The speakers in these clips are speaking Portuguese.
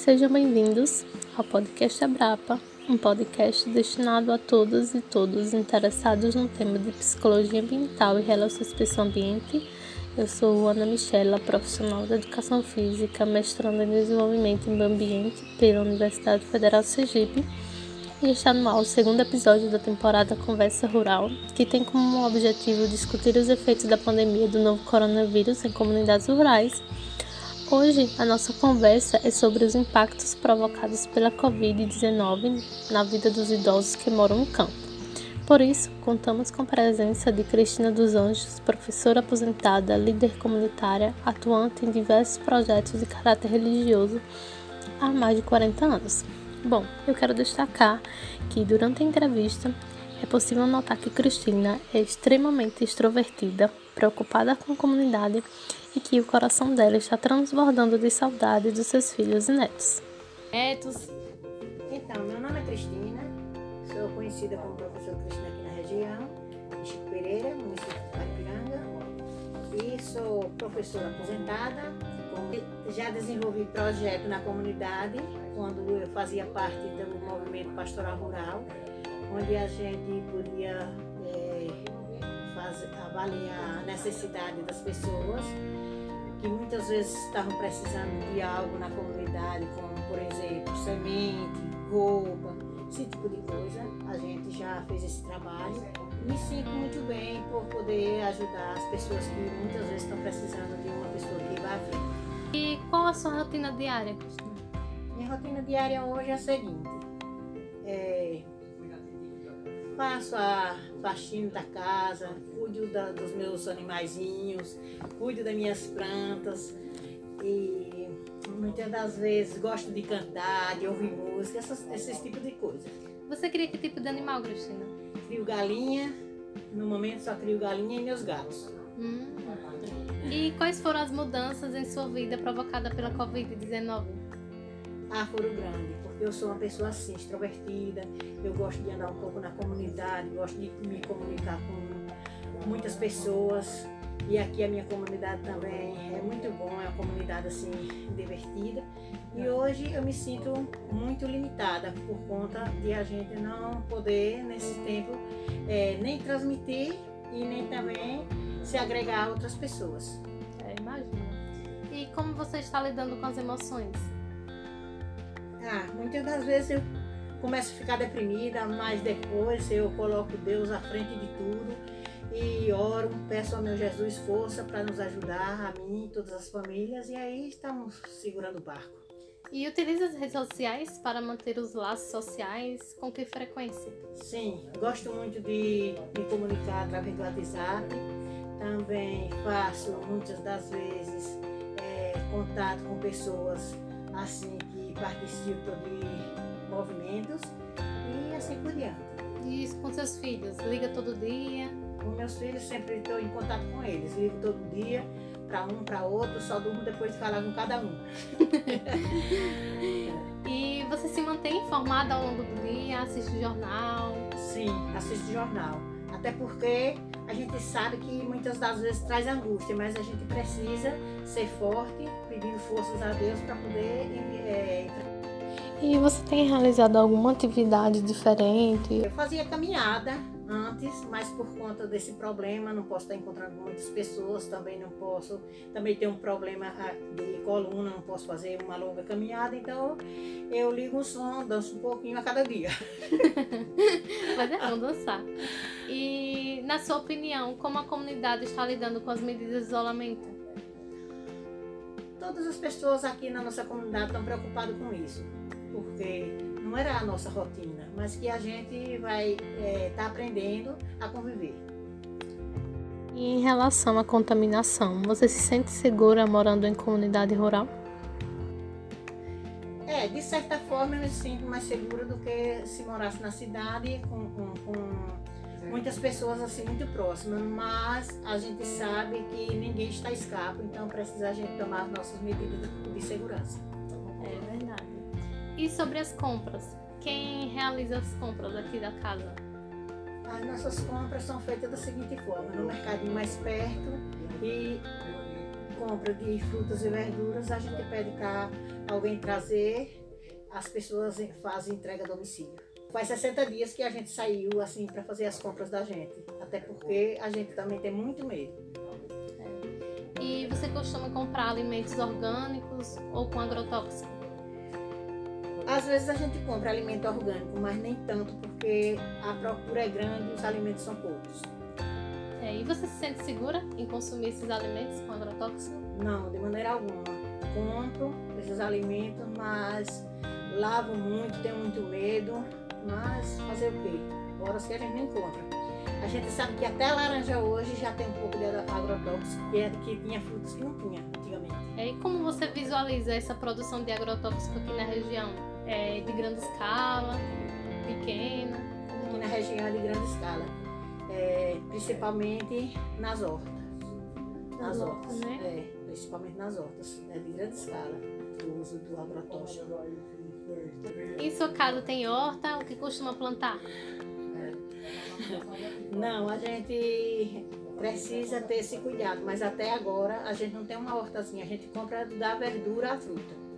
Sejam bem-vindos ao podcast Abrapa, um podcast destinado a todas e todos interessados no tema de psicologia ambiental e relações pessoa-ambiente. Eu sou Ana Michela, profissional da educação física, mestrando em desenvolvimento em meio ambiente pela Universidade Federal de Sergipe. E está no ar o segundo episódio da temporada Conversa Rural, que tem como objetivo discutir os efeitos da pandemia do novo coronavírus em comunidades rurais Hoje a nossa conversa é sobre os impactos provocados pela Covid-19 na vida dos idosos que moram no campo. Por isso, contamos com a presença de Cristina dos Anjos, professora aposentada, líder comunitária, atuante em diversos projetos de caráter religioso há mais de 40 anos. Bom, eu quero destacar que durante a entrevista é possível notar que Cristina é extremamente extrovertida, preocupada com a comunidade e que o coração dela está transbordando de saudade dos seus filhos e netos. Netos. Então, meu nome é Cristina, sou conhecida como professora Cristina aqui na região, em Chico Pereira, município de Paripiranga, e sou professora aposentada. Já desenvolvi projeto na comunidade, quando eu fazia parte do movimento pastoral rural, onde a gente podia avaliar a necessidade das pessoas que muitas vezes estavam precisando de algo na comunidade, como por exemplo semente, roupa, esse tipo de coisa. A gente já fez esse trabalho. Me sinto muito bem por poder ajudar as pessoas que muitas vezes estão precisando de uma pessoa que vá frente. E qual a sua rotina diária, Cristina? Minha rotina diária hoje é a seguinte. É, faço a faxina da casa, cuido da, dos meus animaizinhos, cuido das minhas plantas e muitas das vezes gosto de cantar, de ouvir música, essas, esses tipos de coisas. Você cria que tipo de animal, Cristina? Crio galinha, no momento só crio galinha e meus gatos. Hum. E quais foram as mudanças em sua vida provocadas pela Covid-19? Ah, foram grandes eu sou uma pessoa assim, extrovertida, eu gosto de andar um pouco na comunidade, gosto de me comunicar com muitas pessoas. E aqui a minha comunidade também é muito bom, é uma comunidade assim divertida. E hoje eu me sinto muito limitada por conta de a gente não poder nesse tempo é, nem transmitir e nem também se agregar a outras pessoas. É, imagino. E como você está lidando com as emoções? Ah, muitas das vezes eu começo a ficar deprimida, mas depois eu coloco Deus à frente de tudo oro, peço ao meu Jesus força para nos ajudar, a mim e todas as famílias, e aí estamos segurando o barco. E utiliza as redes sociais para manter os laços sociais? Com que frequência? Sim, gosto muito de me comunicar através do WhatsApp. Também faço muitas das vezes é, contato com pessoas assim participo de movimentos e assim por diante. E isso com seus filhos? Liga todo dia? Com meus filhos sempre estou em contato com eles, ligo todo dia para um, para outro, só durmo depois de falar com cada um. e você se mantém informada ao longo do dia? Assiste jornal? Sim, assisto jornal. Até porque a gente sabe que muitas das vezes traz angústia, mas a gente precisa ser forte, pedindo forças a Deus para poder é, E você tem realizado alguma atividade diferente? Eu fazia caminhada antes, mas por conta desse problema não posso estar encontrando muitas pessoas, também não posso, também tenho um problema ah, de coluna, não posso fazer uma longa caminhada, então eu ligo o som, danço um pouquinho a cada dia. Mas é bom dançar. E na sua opinião, como a comunidade está lidando com as medidas de isolamento? Todas as pessoas aqui na nossa comunidade estão preocupadas com isso, porque não era a nossa rotina, mas que a gente vai estar é, tá aprendendo a conviver. E em relação à contaminação, você se sente segura morando em comunidade rural? É, de certa forma eu me sinto mais segura do que se morasse na cidade com, com, com muitas pessoas assim muito próximas, mas a gente sabe que ninguém está escapa, então precisa a gente tomar as nossas medidas de segurança. E sobre as compras? Quem realiza as compras aqui da casa? As nossas compras são feitas da seguinte forma: no mercadinho mais perto e compra de frutas e verduras, a gente pede para alguém trazer, as pessoas fazem entrega a domicílio. Faz 60 dias que a gente saiu assim para fazer as compras da gente, até porque a gente também tem muito medo. É. E você costuma comprar alimentos orgânicos ou com agrotóxico? Às vezes a gente compra alimento orgânico, mas nem tanto, porque a procura é grande e os alimentos são poucos. É, e você se sente segura em consumir esses alimentos com agrotóxico? Não, de maneira alguma. Compro esses alimentos, mas lavo muito, tenho muito medo, mas fazer o quê? Horas que a gente não encontra. A gente sabe que até laranja hoje já tem um pouco de agrotóxico, que, é, que tinha frutos que não tinha antigamente. É, e como você visualiza essa produção de agrotóxico aqui na região? É de grande escala, pequena? Aqui na região é de grande escala é, principalmente nas hortas. Nas hortas, né? É, principalmente nas hortas, é de grande escala o uso do agrotóxico. Em sua casa tem horta? O que costuma plantar? É. Não, a gente precisa ter esse cuidado, mas até agora a gente não tem uma hortazinha, a gente compra da verdura à fruta.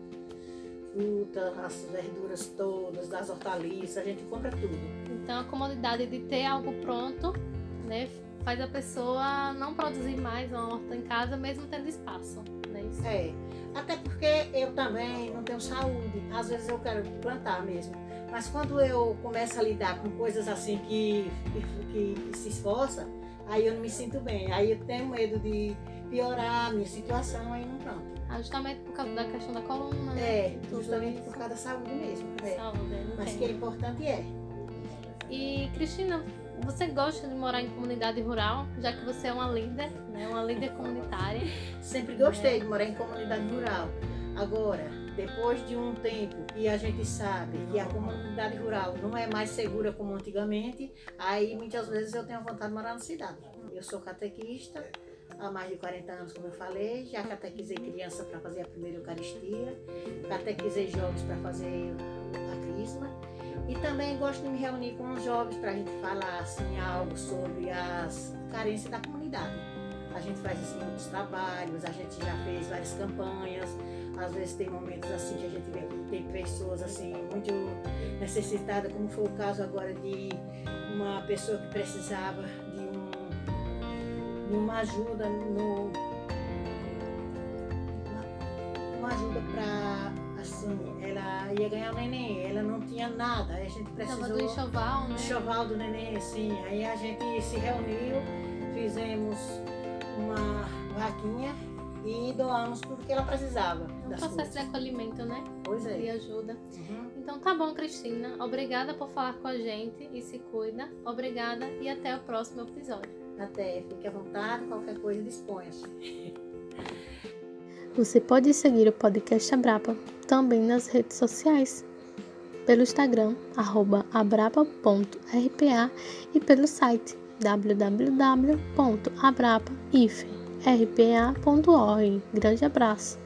Fruta, as verduras todas, das hortaliças, a gente compra tudo. Então a comodidade de ter algo pronto né, faz a pessoa não produzir mais uma horta em casa, mesmo tendo espaço. Né? Isso. É, até porque eu também não tenho saúde. Às vezes eu quero plantar mesmo. Mas quando eu começo a lidar com coisas assim que, que, que se esforça, aí eu não me sinto bem. Aí eu tenho medo de piorar a minha situação, aí não planto. Ah, justamente por causa da questão da coluna, né? É, justamente por causa da saúde mesmo. É. Saúde, Mas que é importante é. E Cristina, você gosta de morar em comunidade rural, já que você é uma líder, né? Uma líder comunitária. Sempre gostei de morar em comunidade rural. Agora, depois de um tempo que a gente sabe que a comunidade rural não é mais segura como antigamente, aí muitas vezes eu tenho vontade de morar na cidade. Eu sou catequista há mais de 40 anos, como eu falei, já catequizei criança para fazer a primeira Eucaristia, catequizei jovens para fazer a crisma e também gosto de me reunir com os jovens para a gente falar assim, algo sobre as carências da comunidade. A gente faz assim outros trabalhos, a gente já fez várias campanhas. Às vezes tem momentos assim que a gente vê que tem pessoas assim muito necessitadas, como foi o caso agora de uma pessoa que precisava de, um, de uma ajuda no uma, ajuda para assim, ela ia ganhar o neném, ela não tinha nada, a gente precisou... Tava do enxoval, né? Enxoval do neném, sim. Aí a gente se reuniu, fizemos uma vaquinha e doamos tudo que ela precisava. É um processo coisas. de acolhimento, né? Pois é. E ajuda. Uhum. Então tá bom, Cristina. Obrigada por falar com a gente e se cuida. Obrigada e até o próximo episódio. Até, fique à vontade, qualquer coisa disponha-se. Você pode seguir o podcast Abrapa também nas redes sociais, pelo Instagram, abrapa.rpa e pelo site www.abrapa.rpa.org. Grande abraço!